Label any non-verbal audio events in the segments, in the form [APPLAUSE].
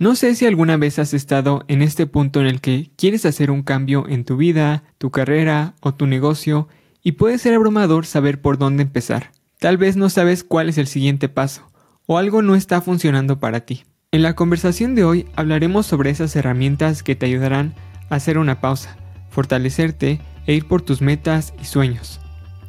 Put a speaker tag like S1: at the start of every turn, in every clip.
S1: No sé si alguna vez has estado en este punto en el que quieres hacer un cambio en tu vida, tu carrera o tu negocio y puede ser abrumador saber por dónde empezar. Tal vez no sabes cuál es el siguiente paso o algo no está funcionando para ti. En la conversación de hoy hablaremos sobre esas herramientas que te ayudarán a hacer una pausa, fortalecerte e ir por tus metas y sueños.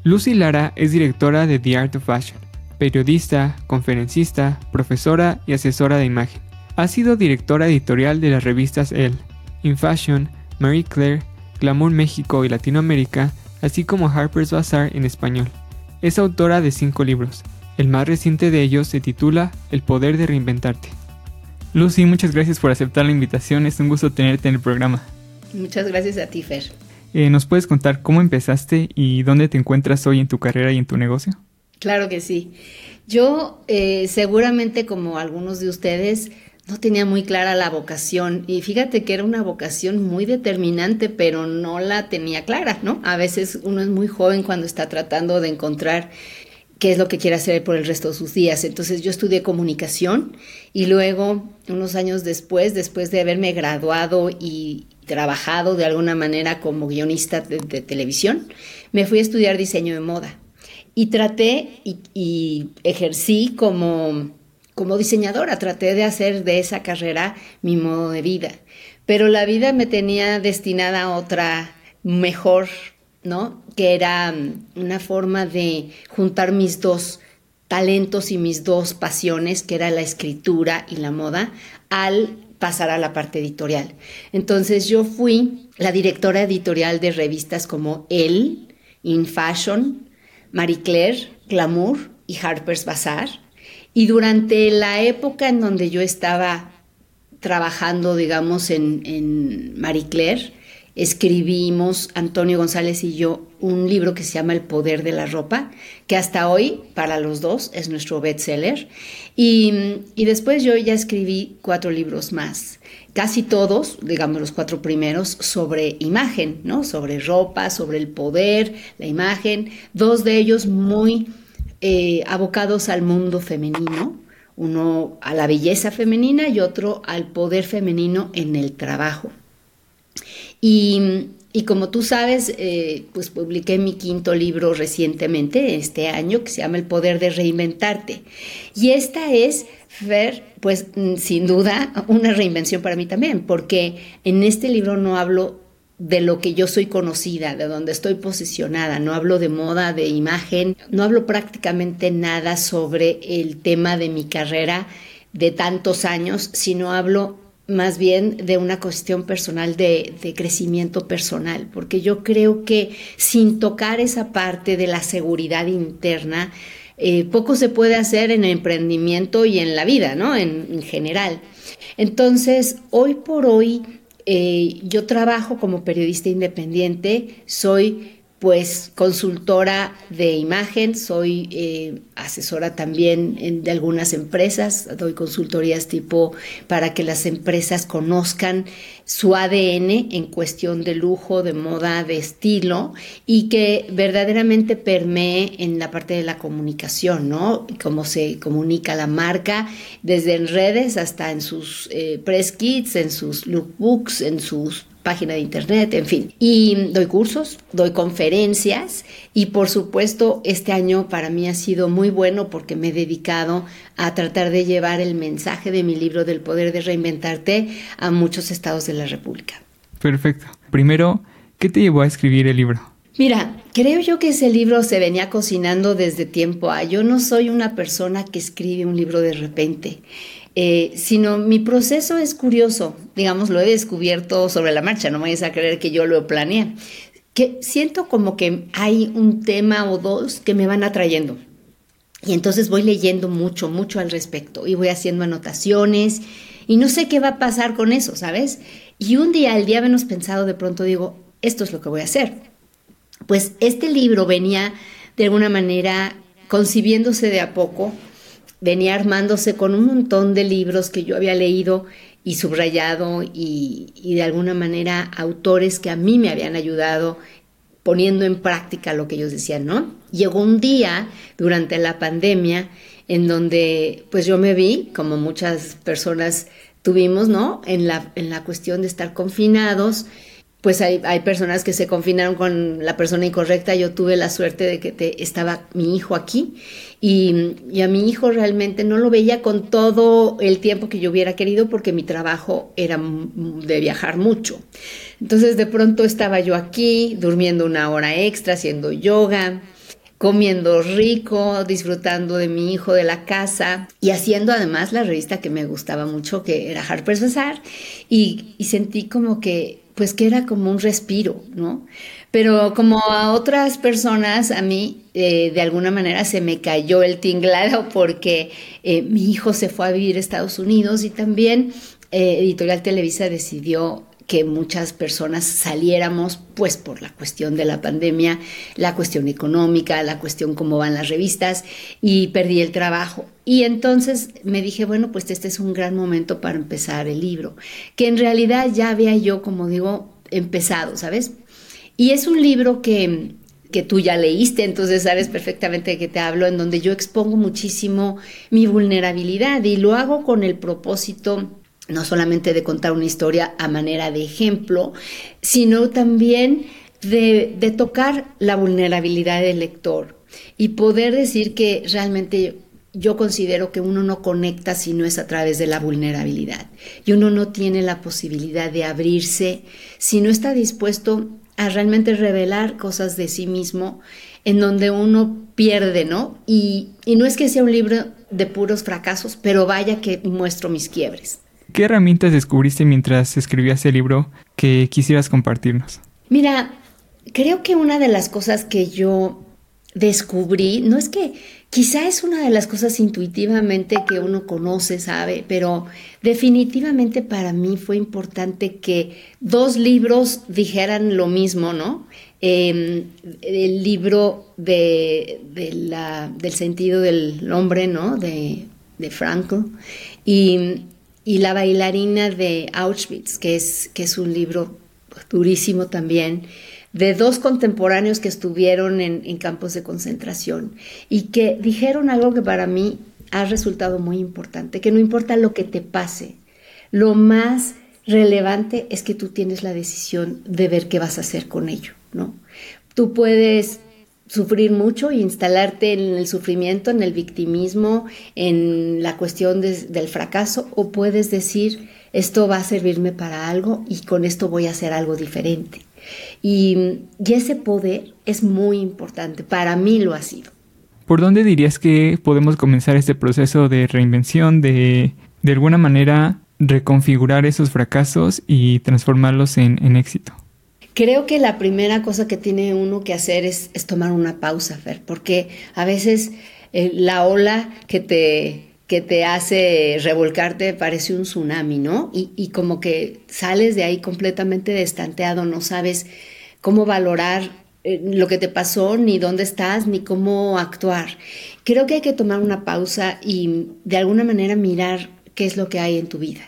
S1: Lucy Lara es directora de The Art of Fashion, periodista, conferencista, profesora y asesora de imagen. Ha sido directora editorial de las revistas Elle, In Fashion, Marie Claire, Glamour México y Latinoamérica, así como Harper's Bazaar en español. Es autora de cinco libros. El más reciente de ellos se titula El poder de reinventarte. Lucy, muchas gracias por aceptar la invitación. Es un gusto tenerte en el programa.
S2: Muchas gracias a ti, Fer.
S1: Eh, ¿Nos puedes contar cómo empezaste y dónde te encuentras hoy en tu carrera y en tu negocio?
S2: Claro que sí. Yo eh, seguramente como algunos de ustedes no tenía muy clara la vocación y fíjate que era una vocación muy determinante, pero no la tenía clara, ¿no? A veces uno es muy joven cuando está tratando de encontrar qué es lo que quiere hacer por el resto de sus días. Entonces yo estudié comunicación y luego, unos años después, después de haberme graduado y trabajado de alguna manera como guionista de, televisión, me fui a estudiar diseño de moda y traté y, ejercí como como diseñadora, traté de hacer de esa carrera mi modo de vida, pero la vida me tenía destinada a otra mejor, ¿no? Que era mm, una forma de juntar mis dos talentos y mis dos pasiones, que era la escritura y la moda, al pasar a la parte editorial. Entonces yo fui la directora editorial de revistas como Elle, In Fashion, Marie Claire, Glamour y Harper's Bazaar y durante la época en donde yo estaba trabajando, digamos, en, Marie Claire, escribimos, Antonio González y yo, un libro que se llama El Poder de la Ropa, que hasta hoy, para los dos, es nuestro bestseller. Y, y después yo ya escribí cuatro libros más, casi todos, digamos los cuatro primeros, sobre imagen, ¿no? Sobre ropa, sobre el poder, la imagen, dos de ellos muy eh, abocados al mundo femenino, uno a la belleza femenina y otro al poder femenino en el trabajo. Y, como tú sabes, eh, pues publiqué mi quinto libro recientemente, este año, que se llama El poder de reinventarte. Y esta es, pues mm, sin duda, una reinvención para mí también, porque en este libro no hablo de lo que yo soy conocida, de donde estoy posicionada. No hablo de moda, de imagen, no hablo prácticamente nada sobre el tema de mi carrera de tantos años, sino hablo más bien de una cuestión personal de, crecimiento personal, porque yo creo que sin tocar esa parte de la seguridad interna, eh, poco se puede hacer en el emprendimiento y en la vida, ¿no? en general. Entonces, hoy por hoy, eh, yo trabajo como periodista independiente, soy pues consultora de imagen, soy eh, asesora también de algunas empresas, doy consultorías tipo para que las empresas conozcan su ADN en cuestión de lujo, de moda, de estilo y que verdaderamente permee en la parte de la comunicación, ¿no? Cómo se comunica la marca desde en redes hasta en sus eh, press kits, en sus lookbooks, en sus página de internet, en fin. Y doy cursos, doy conferencias y por supuesto este año para mí ha sido muy bueno porque me he dedicado a tratar de llevar el mensaje de mi libro del poder de reinventarte a muchos estados de la República.
S1: Perfecto. Primero, ¿qué te llevó a escribir el libro?
S2: Mira, creo yo que ese libro se venía cocinando desde tiempo a. Yo no soy una persona que escribe un libro de repente. Eh, sino mi proceso es curioso, digamos, lo he descubierto sobre la marcha, no me vayas a creer que yo lo planeé, que siento como que hay un tema o dos que me van atrayendo. Y entonces voy leyendo mucho, mucho al respecto y voy haciendo anotaciones y no sé qué va a pasar con eso, ¿sabes? Y un día, el día menos pensado, de pronto digo, esto es lo que voy a hacer. Pues este libro venía de alguna manera concibiéndose de a poco venía armándose con un montón de libros que yo había leído y subrayado y, de alguna manera autores que a mí me habían ayudado poniendo en práctica lo que ellos decían, ¿no? Llegó un día durante la pandemia en donde pues yo me vi, como muchas personas tuvimos, ¿no? En la, en la cuestión de estar confinados, pues hay, hay, personas que se confinaron con la persona incorrecta. Yo tuve la suerte de que te, estaba mi hijo aquí y, y, a mi hijo realmente no lo veía con todo el tiempo que yo hubiera querido porque mi trabajo era de viajar mucho. Entonces de pronto estaba yo aquí durmiendo una hora extra, haciendo yoga comiendo rico, disfrutando de mi hijo de la casa y haciendo además la revista que me gustaba mucho, que era Harper's Bazaar, y, y sentí como que, pues que era como un respiro, ¿no? Pero como a otras personas, a mí eh, de alguna manera se me cayó el tinglado porque eh, mi hijo se fue a vivir a Estados Unidos y también eh, Editorial Televisa decidió que muchas personas saliéramos, pues por la cuestión de la pandemia, la cuestión económica, la cuestión cómo van las revistas, y perdí el trabajo. Y entonces me dije, bueno, pues este es un gran momento para empezar el libro, que en realidad ya había yo, como digo, empezado, ¿sabes? Y es un libro que, que tú ya leíste, entonces sabes perfectamente de qué te hablo, en donde yo expongo muchísimo mi vulnerabilidad y lo hago con el propósito no solamente de contar una historia a manera de ejemplo, sino también de, tocar la vulnerabilidad del lector y poder decir que realmente yo considero que uno no conecta si no es a través de la vulnerabilidad y uno no tiene la posibilidad de abrirse si no está dispuesto a realmente revelar cosas de sí mismo en donde uno pierde, ¿no? Y, y no es que sea un libro de puros fracasos, pero vaya que muestro mis quiebres.
S1: ¿Qué herramientas descubriste mientras escribías el libro que quisieras compartirnos?
S2: Mira, creo que una de las cosas que yo descubrí, no es que quizá es una de las cosas intuitivamente que uno conoce, sabe, pero definitivamente para mí fue importante que dos libros dijeran lo mismo, ¿no? Em, el libro de, del sentido del hombre, ¿no? De, de Frankl. Y y La bailarina de Auschwitz, que es, que es un libro durísimo también, de dos contemporáneos que estuvieron en, en, campos de concentración y que dijeron algo que para mí ha resultado muy importante, que no importa lo que te pase, lo más relevante es que tú tienes la decisión de ver qué vas a hacer con ello, ¿no? Tú puedes sufrir mucho e instalarte en el sufrimiento, en el victimismo, en la cuestión del fracaso, o puedes decir, esto va a servirme para algo y con esto voy a hacer algo diferente. Y, y ese poder es muy importante, para mí lo ha sido.
S1: ¿Por dónde dirías que podemos comenzar este proceso de reinvención, de de alguna manera reconfigurar esos fracasos y transformarlos en, en éxito?
S2: Creo que la primera cosa que tiene uno que hacer es, tomar una pausa, Fer, porque a veces eh, la ola que te, que te hace revolcarte parece un tsunami, ¿no? Y, y como que sales de ahí completamente destanteado, no sabes cómo valorar eh, lo que te pasó, ni dónde estás, ni cómo actuar. Creo que hay que tomar una pausa y de alguna manera mirar qué es lo que hay en tu vida.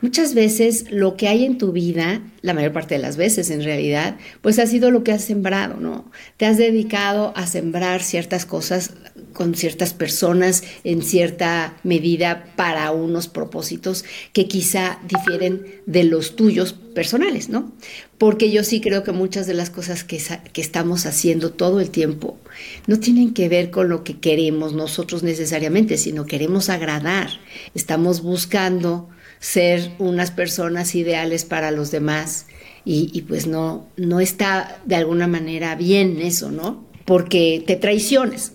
S2: Muchas veces lo que hay en tu vida, la mayor parte de las veces en realidad, pues ha sido lo que has sembrado, ¿no? Te has dedicado a sembrar ciertas cosas con ciertas personas en cierta medida para unos propósitos que quizá difieren de los tuyos personales, ¿no? Porque yo sí creo que muchas de las cosas que, que estamos haciendo todo el tiempo no tienen que ver con lo que queremos nosotros necesariamente, sino queremos agradar. Estamos buscando ser unas personas ideales para los demás y, pues no, no está de alguna manera bien eso, ¿no? Porque te traiciones.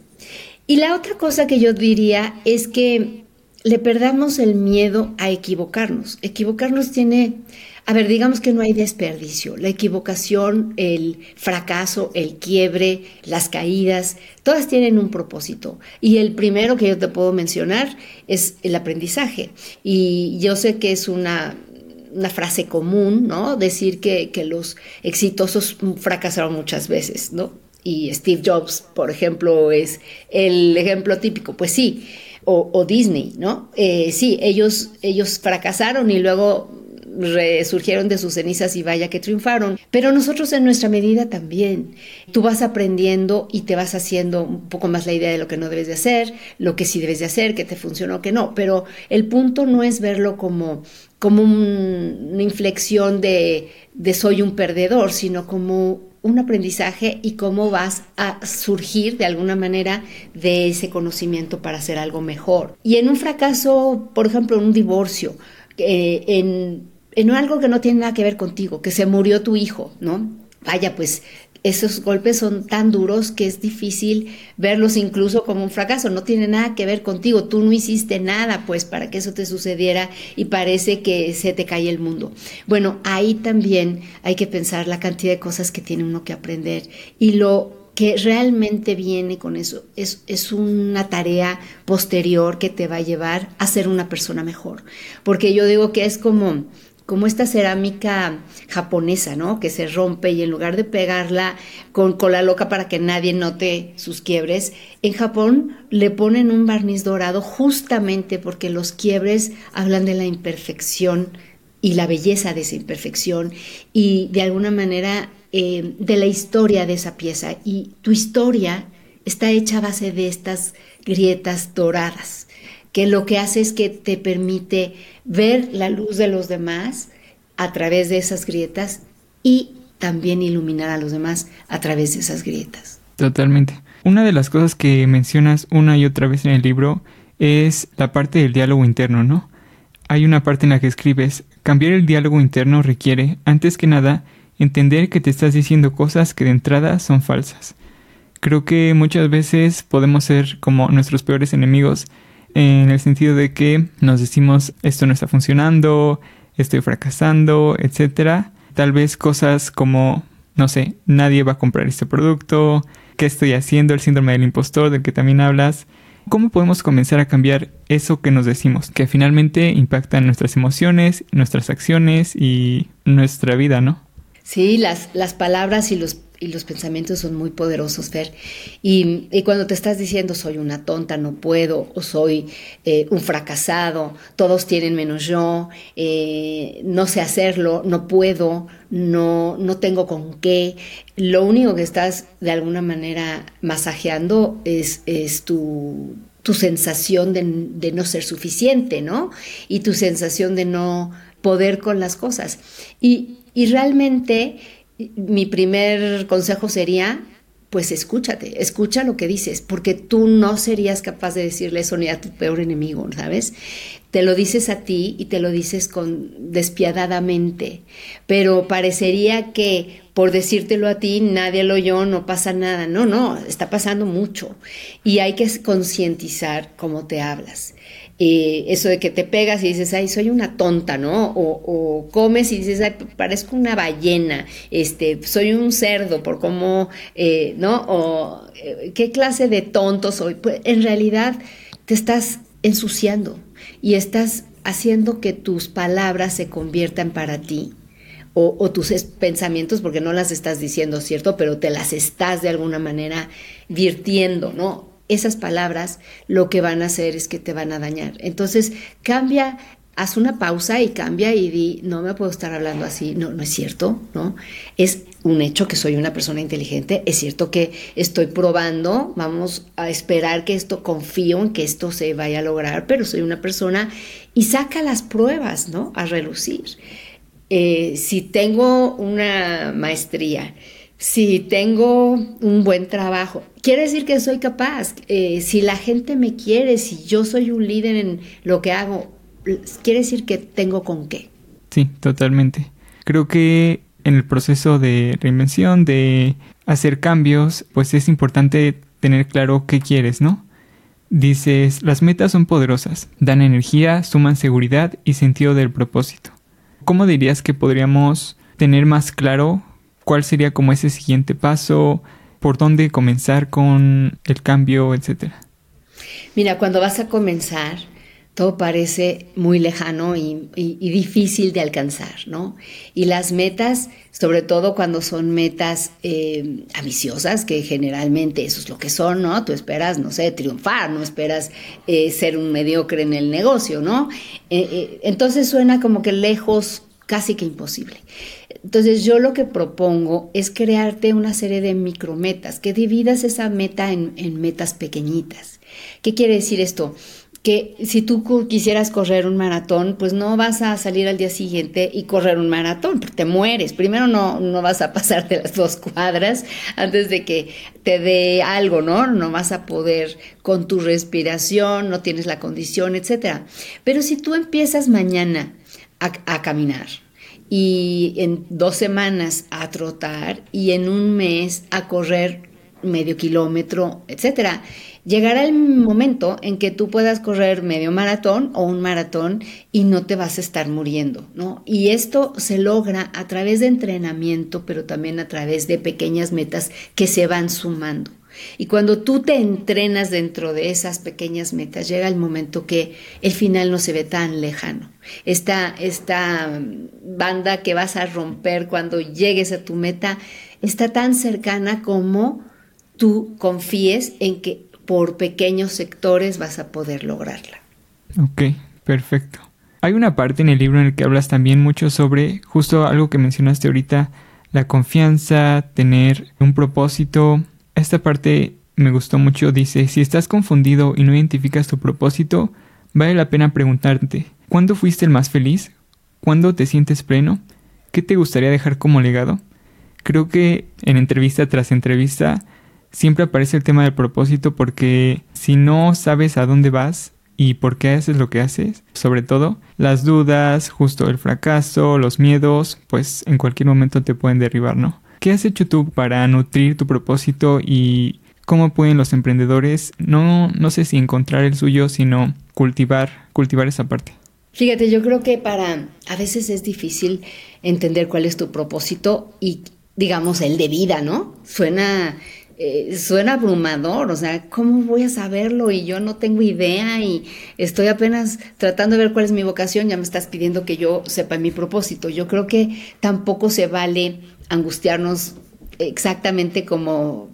S2: Y la otra cosa que yo diría es que le perdamos el miedo a equivocarnos. Equivocarnos tiene a ver, digamos que no hay desperdicio. La equivocación, el fracaso, el quiebre, las caídas, todas tienen un propósito. Y el primero que yo te puedo mencionar es el aprendizaje. Y yo sé que es una, frase común, ¿no? Decir que, los exitosos fracasaron muchas veces, ¿no? Y Steve Jobs, por ejemplo, es el ejemplo típico. Pues sí. O, Disney, ¿no? Eh, sí, ellos, ellos fracasaron y luego resurgieron de sus cenizas y vaya que triunfaron. Pero nosotros en nuestra medida también. Tú vas aprendiendo y te vas haciendo un poco más la idea de lo que no debes de hacer, lo que sí debes de hacer, que te funcionó o que no. Pero el punto no es verlo como, como una inflexión de, de soy un perdedor, sino como un aprendizaje y cómo vas a surgir de alguna manera de ese conocimiento para hacer algo mejor. Y en un fracaso, por ejemplo, en un divorcio, eh, en, en algo que no tiene nada que ver contigo, que se murió tu hijo, ¿no? Vaya, pues esos golpes son tan duros que es difícil verlos incluso como un fracaso. No tiene nada que ver contigo. Tú no hiciste nada, pues, para que eso te sucediera y parece que se te cae el mundo. Bueno, ahí también hay que pensar la cantidad de cosas que tiene uno que aprender y lo que realmente viene con eso es, es una tarea posterior que te va a llevar a ser una persona mejor. Porque yo digo que es como como esta cerámica japonesa, ¿no? Que se rompe y en lugar de pegarla con cola loca para que nadie note sus quiebres, en Japón le ponen un barniz dorado justamente porque los quiebres hablan de la imperfección y la belleza de esa imperfección y de alguna manera eh, de la historia de esa pieza. Y tu historia está hecha a base de estas grietas doradas que lo que hace es que te permite ver la luz de los demás a través de esas grietas y también iluminar a los demás a través de esas grietas.
S1: Totalmente. Una de las cosas que mencionas una y otra vez en el libro es la parte del diálogo interno, ¿no? Hay una parte en la que escribes, cambiar el diálogo interno requiere, antes que nada, entender que te estás diciendo cosas que de entrada son falsas. Creo que muchas veces podemos ser como nuestros peores enemigos en el sentido de que nos decimos esto no está funcionando, estoy fracasando, etcétera. Tal vez cosas como, no sé, nadie va a comprar este producto, qué estoy haciendo, el síndrome del impostor del que también hablas. ¿Cómo podemos comenzar a cambiar eso que nos decimos, que finalmente impacta en nuestras emociones, nuestras acciones y nuestra vida, ¿no?
S2: Sí, las, las palabras y los y los pensamientos son muy poderosos, Fer. Y, cuando te estás diciendo soy una tonta, no puedo, o soy eh, un fracasado, todos tienen menos yo, eh, no sé hacerlo, no puedo, no, no tengo con qué, lo único que estás de alguna manera masajeando es, es tu, tu sensación de, de no ser suficiente, ¿no? Y tu sensación de no poder con las cosas. Y, y realmente mi primer consejo sería, pues escúchate, escucha lo que dices, porque tú no serías capaz de decirle eso ni a tu peor enemigo, ¿sabes? Te lo dices a ti y te lo dices con despiadadamente, pero parecería que por decírtelo a ti nadie lo oyó, no pasa nada. No, no, está pasando mucho y hay que concientizar cómo te hablas. Eh, eso de que te pegas y dices, ay, soy una tonta, ¿no? O, comes y dices, ay, parezco una ballena, este, soy un cerdo por cómo, eh, ¿no? O eh, qué clase de tonto soy. Pues en realidad te estás ensuciando y estás haciendo que tus palabras se conviertan para ti. O, o, tus pensamientos, porque no las estás diciendo, ¿cierto? Pero te las estás de alguna manera virtiendo, ¿no? Esas palabras lo que van a hacer es que te van a dañar. Entonces, cambia, haz una pausa y cambia y di, no me puedo estar hablando así, no, no es cierto, ¿no? Es un hecho que soy una persona inteligente, es cierto que estoy probando, vamos a esperar que esto, confío en que esto se vaya a lograr, pero soy una persona y saca las pruebas, ¿no? A relucir. Eh, si tengo una maestría, si tengo un buen trabajo, quiere decir que soy capaz. Eh, si la gente me quiere, si yo soy un líder en lo que hago, quiere decir que tengo con qué.
S1: Sí, totalmente. Creo que en el proceso de reinvención, de hacer cambios, pues es importante tener claro qué quieres, ¿no? Dices, las metas son poderosas, dan energía, suman seguridad y sentido del propósito. ¿Cómo dirías que podríamos tener más claro cuál sería como ese siguiente paso, por dónde comenzar con el cambio, etcétera.
S2: Mira, cuando vas a comenzar, todo parece muy lejano y, difícil de alcanzar, ¿no? Y las metas, sobre todo cuando son metas eh, ambiciosas, que generalmente eso es lo que son, ¿no? Tú esperas, no sé, triunfar, no esperas eh, ser un mediocre en el negocio, ¿no? Eh, entonces suena como que lejos casi que imposible. Entonces yo lo que propongo es crearte una serie de micrometas, que dividas esa meta en, metas pequeñitas. ¿Qué quiere decir esto? que si tú quisieras correr un maratón, pues no vas a salir al día siguiente y correr un maratón, porque te mueres. Primero no, no vas a pasarte las dos cuadras antes de que te dé algo, ¿no? No vas a poder con tu respiración, no tienes la condición, etc. Pero si tú empiezas mañana a, caminar, y en dos semanas a trotar y en un mes a correr medio kilómetro, etcétera llegará el momento en que tú puedas correr medio maratón o un maratón y no te vas a estar muriendo, ¿no? Y esto se logra a través de entrenamiento, pero también a través de pequeñas metas que se van sumando. Y cuando tú te entrenas dentro de esas pequeñas metas, llega el momento que el final no se ve tan lejano. Esta, esta banda que vas a romper cuando llegues a tu meta está tan cercana como tú confíes en que por pequeños sectores vas a poder lograrla.
S1: Ok, perfecto. Hay una parte en el libro en el que hablas también mucho sobre justo algo que mencionaste ahorita, la confianza, tener un propósito. Esta parte me gustó mucho. Dice, si estás confundido y no identificas tu propósito, vale la pena preguntarte, ¿cuándo fuiste el más feliz? ¿Cuándo te sientes pleno? ¿Qué te gustaría dejar como legado? Creo que en entrevista tras entrevista siempre aparece el tema del propósito porque si no sabes a dónde vas y por qué haces lo que haces, sobre todo las dudas, justo el fracaso, los miedos, pues en cualquier momento te pueden derribar, ¿no? ¿Qué has hecho tú para nutrir tu propósito y cómo pueden los emprendedores no no sé si encontrar el suyo, sino cultivar cultivar esa parte?
S2: Fíjate, yo creo que para a veces es difícil entender cuál es tu propósito y digamos el de vida, ¿no? Suena eh, suena abrumador, o sea, ¿cómo voy a saberlo? Y yo no tengo idea y estoy apenas tratando de ver cuál es mi vocación, ya me estás pidiendo que yo sepa mi propósito. Yo creo que tampoco se vale angustiarnos exactamente como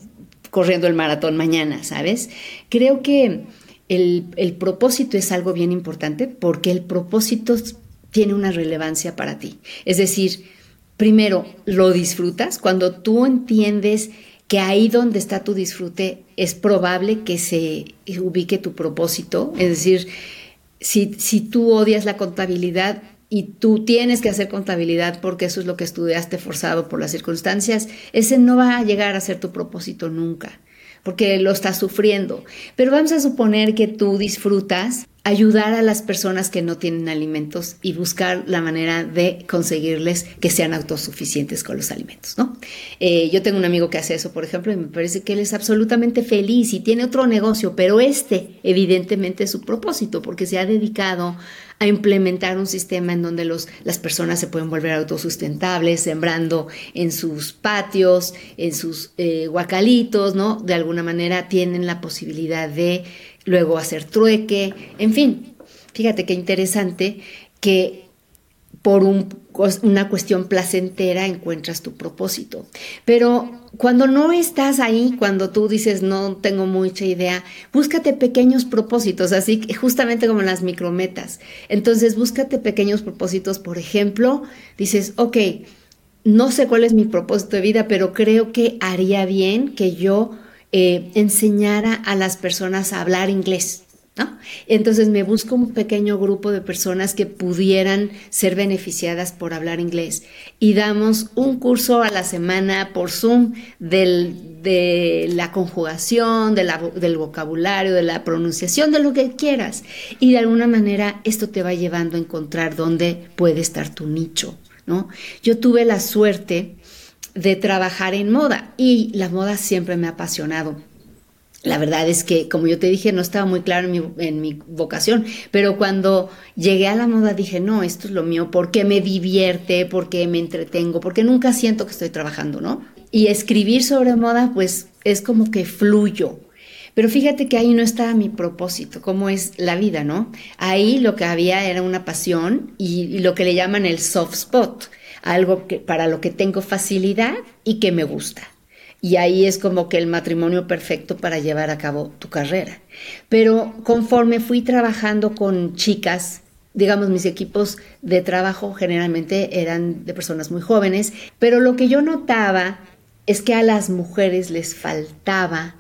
S2: corriendo el maratón mañana, ¿sabes? Creo que el, el propósito es algo bien importante porque el propósito tiene una relevancia para ti. Es decir, primero, lo disfrutas cuando tú entiendes que ahí donde está tu disfrute es probable que se ubique tu propósito. Es decir, si, si tú odias la contabilidad y tú tienes que hacer contabilidad porque eso es lo que estudiaste forzado por las circunstancias, ese no va a llegar a ser tu propósito nunca, porque lo estás sufriendo. Pero vamos a suponer que tú disfrutas ayudar a las personas que no tienen alimentos y buscar la manera de conseguirles que sean autosuficientes con los alimentos, ¿no? Eh, yo tengo un amigo que hace eso, por ejemplo, y me parece que él es absolutamente feliz y tiene otro negocio, pero este evidentemente es su propósito porque se ha dedicado a implementar un sistema en donde los, las personas se pueden volver autosustentables, sembrando en sus patios, en sus eh, guacalitos, ¿no? De alguna manera tienen la posibilidad de luego hacer trueque, en fin. Fíjate qué interesante que por una cuestión placentera encuentras tu propósito. Pero cuando no estás ahí, cuando tú dices no tengo mucha idea, búscate pequeños propósitos, así justamente como las micrometas. Entonces búscate pequeños propósitos, por ejemplo, dices, ok, no sé cuál es mi propósito de vida, pero creo que haría bien que yo eh, enseñara a las personas a hablar inglés. ¿No? Entonces me busco un pequeño grupo de personas que pudieran ser beneficiadas por hablar inglés y damos un curso a la semana por Zoom de la conjugación, del vocabulario, de la pronunciación, de lo que quieras. Y de alguna manera esto te va llevando a encontrar dónde puede estar tu nicho. ¿no? Yo tuve la suerte de trabajar en moda y la moda siempre me ha apasionado. La verdad es que, como yo te dije, no estaba muy claro en mi, vocación, pero cuando llegué a la moda dije, no, esto es lo mío, porque me divierte, porque me entretengo, porque nunca siento que estoy trabajando, ¿no? Y escribir sobre moda, pues es como que fluyo. Pero fíjate que ahí no estaba mi propósito, como es la vida, ¿no? Ahí lo que había era una pasión y lo que le llaman el soft spot algo que, para lo que tengo facilidad y que me gusta. Y ahí es como que el matrimonio perfecto para llevar a cabo tu carrera. Pero conforme fui trabajando con chicas digamos, mis equipos de trabajo generalmente eran de personas muy jóvenes, pero lo que yo notaba es que a las mujeres les faltaba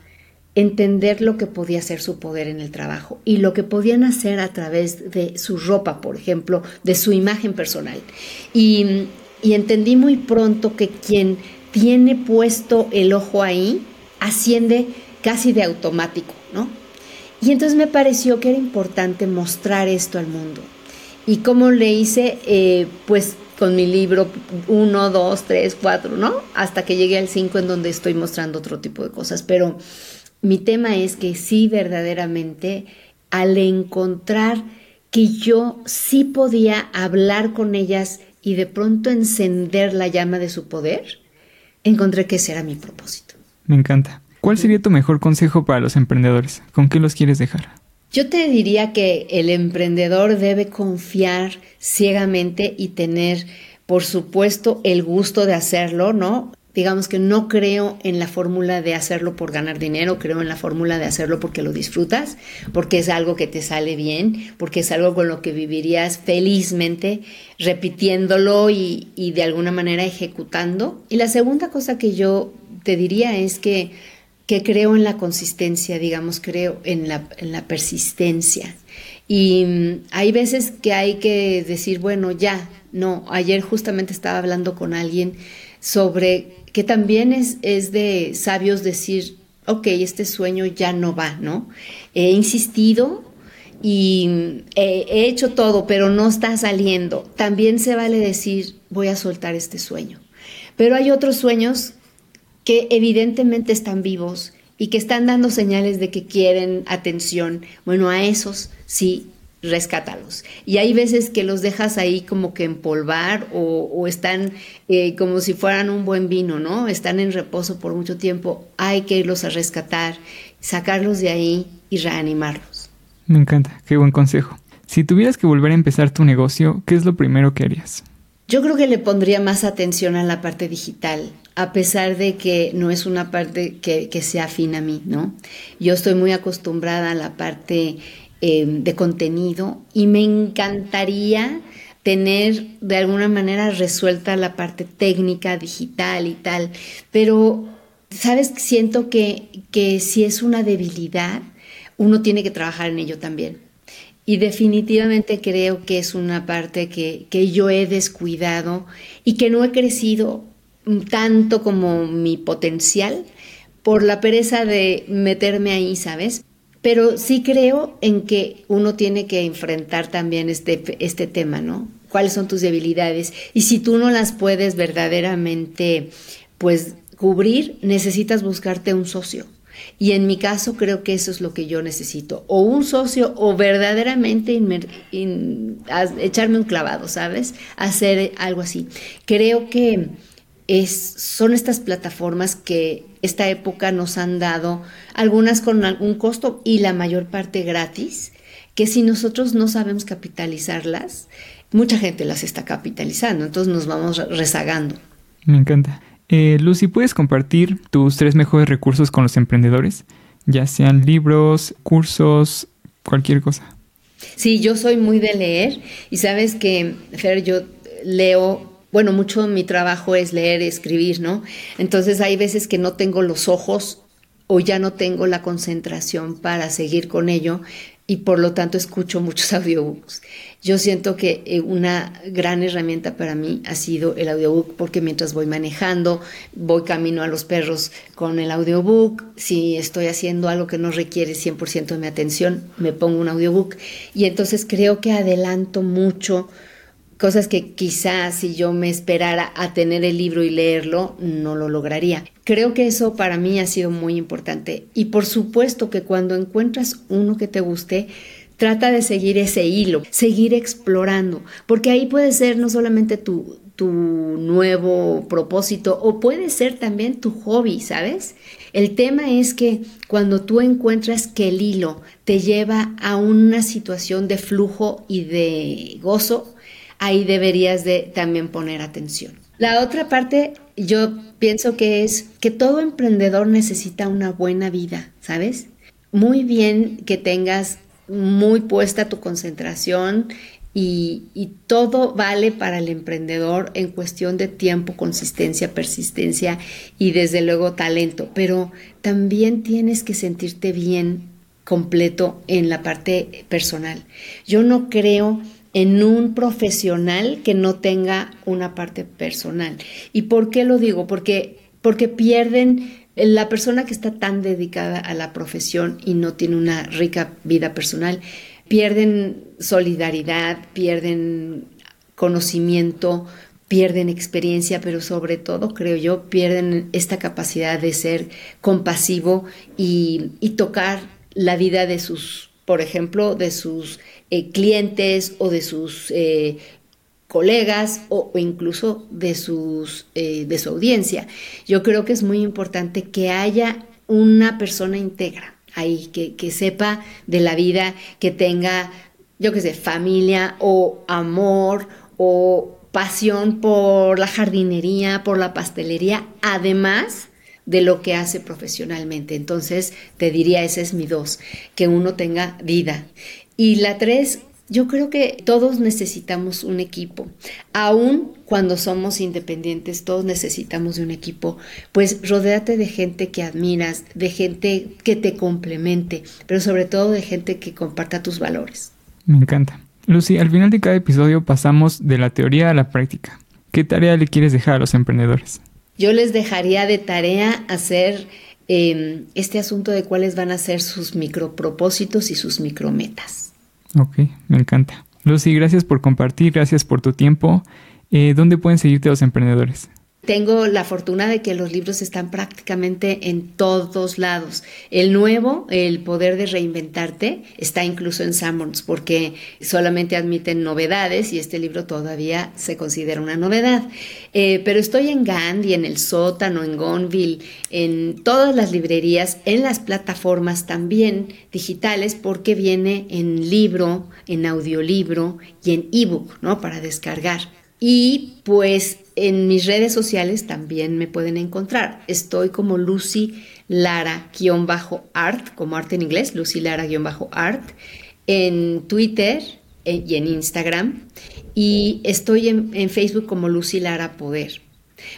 S2: entender lo que podía ser su poder en el trabajo y lo que podían hacer a través de su ropa, por ejemplo, de su imagen personal. Y, y entendí muy pronto que quien tiene puesto el ojo ahí asciende casi de automático, ¿no? Y entonces me pareció que era importante mostrar esto al mundo. ¿Y cómo le hice? Eh, pues con mi libro 1, 2, 3, 4, ¿no? Hasta que llegué al 5 en donde estoy mostrando otro tipo de cosas. Pero mi tema es que sí, verdaderamente, al encontrar que yo sí podía hablar con ellas y de pronto encender la llama de su poder, encontré que ese era mi propósito.
S1: Me encanta. ¿Cuál sería tu mejor consejo para los emprendedores? ¿Con qué los quieres dejar?
S2: Yo te diría que el emprendedor debe confiar ciegamente y tener, por supuesto, el gusto de hacerlo, ¿no? Digamos que no creo en la fórmula de hacerlo por ganar dinero, creo en la fórmula de hacerlo porque lo disfrutas, porque es algo que te sale bien, porque es algo con lo que vivirías felizmente, repitiéndolo y, y de alguna manera ejecutando. Y la segunda cosa que yo te diría es que que creo en la consistencia, digamos, creo en la, en la persistencia. Y mm, hay veces que hay que decir, bueno, ya, no, ayer justamente estaba hablando con alguien sobre que también es, es de sabios decir, ok, este sueño ya no va, ¿no? He insistido y he, he hecho todo, pero no está saliendo. También se vale decir, voy a soltar este sueño. Pero hay otros sueños que evidentemente están vivos y que están dando señales de que quieren atención, bueno, a esos sí, rescátalos. Y hay veces que los dejas ahí como que empolvar o, o están eh, como si fueran un buen vino, ¿no? Están en reposo por mucho tiempo. Hay que irlos a rescatar, sacarlos de ahí y reanimarlos.
S1: Me encanta, qué buen consejo. Si tuvieras que volver a empezar tu negocio, ¿qué es lo primero que harías?
S2: Yo creo que le pondría más atención a la parte digital, a pesar de que no es una parte que, que sea afín a mí, ¿no? Yo estoy muy acostumbrada a la parte eh, de contenido y me encantaría tener de alguna manera resuelta la parte técnica, digital y tal, pero, ¿sabes? Siento que, que si es una debilidad, uno tiene que trabajar en ello también. Y definitivamente creo que es una parte que, que yo he descuidado y que no he crecido tanto como mi potencial por la pereza de meterme ahí, ¿sabes? Pero sí creo en que uno tiene que enfrentar también este, este tema, ¿no? ¿Cuáles son tus debilidades? Y si tú no las puedes verdaderamente, pues, cubrir, necesitas buscarte un socio y en mi caso creo que eso es lo que yo necesito, o un socio o verdaderamente echarme un clavado, ¿sabes? Hacer algo así. Creo que es, son estas plataformas que esta época nos han dado, algunas con algún costo y la mayor parte gratis, que si nosotros no sabemos capitalizarlas, mucha gente las está capitalizando, entonces nos vamos rezagando.
S1: Me encanta. Eh, Lucy, ¿puedes compartir tus tres mejores recursos con los emprendedores? Ya sean libros, cursos, cualquier cosa.
S2: Sí, yo soy muy de leer y sabes que, Fer, yo leo, bueno, mucho mi trabajo es leer y escribir, ¿no? Entonces hay veces que no tengo los ojos o ya no tengo la concentración para seguir con ello y por lo tanto escucho muchos [LAUGHS] audiobooks. Yo siento que eh, una gran herramienta para mí ha sido el audiobook porque mientras voy manejando, voy camino a los perros con el audiobook, si estoy haciendo algo que no requiere 100% de mi atención, me pongo un audiobook y entonces creo que adelanto mucho cosas que quizás si yo me esperara a tener el libro y leerlo, no lo lograría. Creo que eso para mí ha sido muy importante. Y por supuesto que cuando encuentras uno que te guste, trata de seguir ese hilo, seguir explorando, porque ahí puede ser no solamente tu, tu nuevo propósito o puede ser también tu hobby, ¿sabes? El tema es que cuando tú encuentras que el hilo te lleva a una situación de flujo y de gozo, ahí deberías de también poner atención. La otra parte, yo pienso que es que todo emprendedor necesita una buena vida, ¿sabes? Muy bien que tengas muy puesta tu concentración y, todo vale para el emprendedor en cuestión de tiempo, consistencia, persistencia y desde luego talento, pero también tienes que sentirte bien completo en la parte personal. Yo no creo en un profesional que no tenga una parte personal. ¿Y por qué lo digo? Porque, porque pierden la persona que está tan dedicada a la profesión y no tiene una rica vida personal pierden solidaridad, pierden conocimiento, pierden experiencia, pero sobre todo, creo yo, pierden esta capacidad de ser compasivo y, tocar la vida de sus, por ejemplo, de sus eh, clientes o de sus eh, colegas o, incluso de, sus, eh, de su audiencia. Yo creo que es muy importante que haya una persona íntegra ahí, que, sepa de la vida, que tenga, yo qué sé, familia o amor o pasión por la jardinería, por la pastelería, además de lo que hace profesionalmente. Entonces, te diría, ese es mi dos, que uno tenga vida. Y la tres, yo creo que todos necesitamos un equipo, aún cuando somos independientes, todos necesitamos de un equipo, pues rodéate de gente que admiras, de gente que te complemente, pero sobre todo de gente que comparta tus valores.
S1: Me encanta. Lucy, al final de cada episodio pasamos de la teoría a la práctica. ¿Qué tarea le quieres dejar a los emprendedores?
S2: Yo les dejaría de tarea hacer em, este asunto de cuáles van a ser sus micropropósitos y sus micrometas.
S1: Ok, me encanta. Lucy, gracias por compartir, gracias por tu tiempo. Eh, ¿Dónde pueden seguirte los emprendedores?
S2: Tengo la fortuna de que los libros están prácticamente en todos lados. El nuevo, El poder de reinventarte, está incluso en Sanborns porque solamente admiten novedades y este libro todavía se considera una novedad. Eh, pero estoy en Gandhi, en El Sótano, en Gonville, en todas las librerías, en las plataformas también digitales porque viene en libro, en audiolibro y en ebook, ¿no? Para descargar. Y pues en mis redes sociales también me pueden encontrar. Estoy como Lucy Lara-art, como arte en inglés, Lucy Lara-art, en Twitter eh, y en Instagram. Y estoy en, Facebook como Lucy Lara Poder.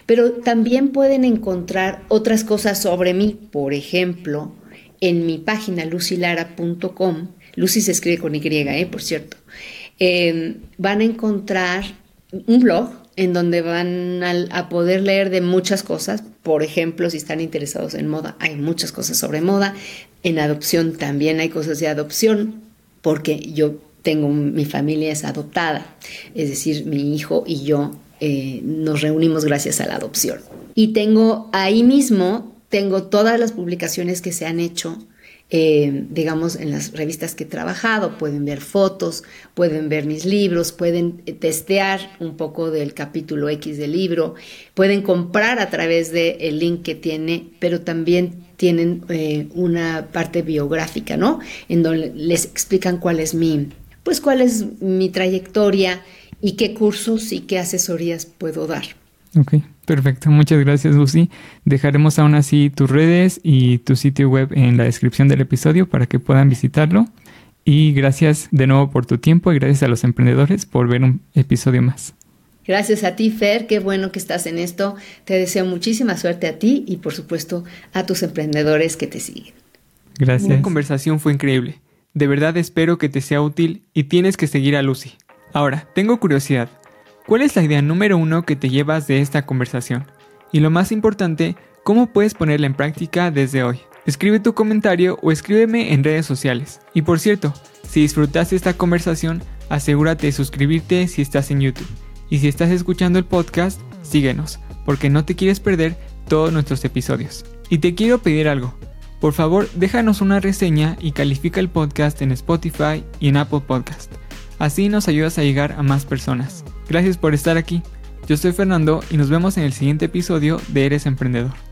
S2: Pero también pueden encontrar otras cosas sobre mí, por ejemplo, en mi página lucylara.com. Lucy se escribe con Y, eh, por cierto. Eh, van a encontrar un blog en donde van a, poder leer de muchas cosas. Por ejemplo, si están interesados en moda, hay muchas cosas sobre moda. En adopción también hay cosas de adopción, porque yo tengo, mi familia es adoptada, es decir, mi hijo y yo eh, nos reunimos gracias a la adopción. Y tengo ahí mismo, tengo todas las publicaciones que se han hecho eh, digamos, en las revistas que he trabajado, pueden ver fotos, pueden ver mis libros, pueden eh, testear un poco del capítulo X del libro, pueden comprar a través del link que tiene, pero también tienen eh, una parte biográfica, ¿no? En donde les explican cuál es mi, pues cuál es mi trayectoria y qué cursos y qué asesorías puedo dar.
S1: Ok, perfecto. Muchas gracias, Lucy. Dejaremos aún así tus redes y tu sitio web en la descripción del episodio para que puedan visitarlo. Y gracias de nuevo por tu tiempo y gracias a los emprendedores por ver un episodio más.
S2: Gracias a ti, Fer. Qué bueno que estás en esto. Te deseo muchísima suerte a ti y, por supuesto, a tus emprendedores que te siguen.
S1: Gracias. La conversación fue increíble. De verdad espero que te sea útil y tienes que seguir a Lucy. Ahora, tengo curiosidad. ¿Cuál es la idea número uno que te llevas de esta conversación? Y lo más importante, ¿cómo puedes ponerla en práctica desde hoy? Escribe tu comentario o escríbeme en redes sociales. Y por cierto, si disfrutaste esta conversación, asegúrate de suscribirte si estás en YouTube. Y si estás escuchando el podcast, síguenos, porque no te quieres perder todos nuestros episodios. Y te quiero pedir algo. Por favor, déjanos una reseña y califica el podcast en Spotify y en Apple Podcast. Así nos ayudas a llegar a más personas. Gracias por estar aquí. Yo soy Fernando y nos vemos en el siguiente episodio de Eres Emprendedor.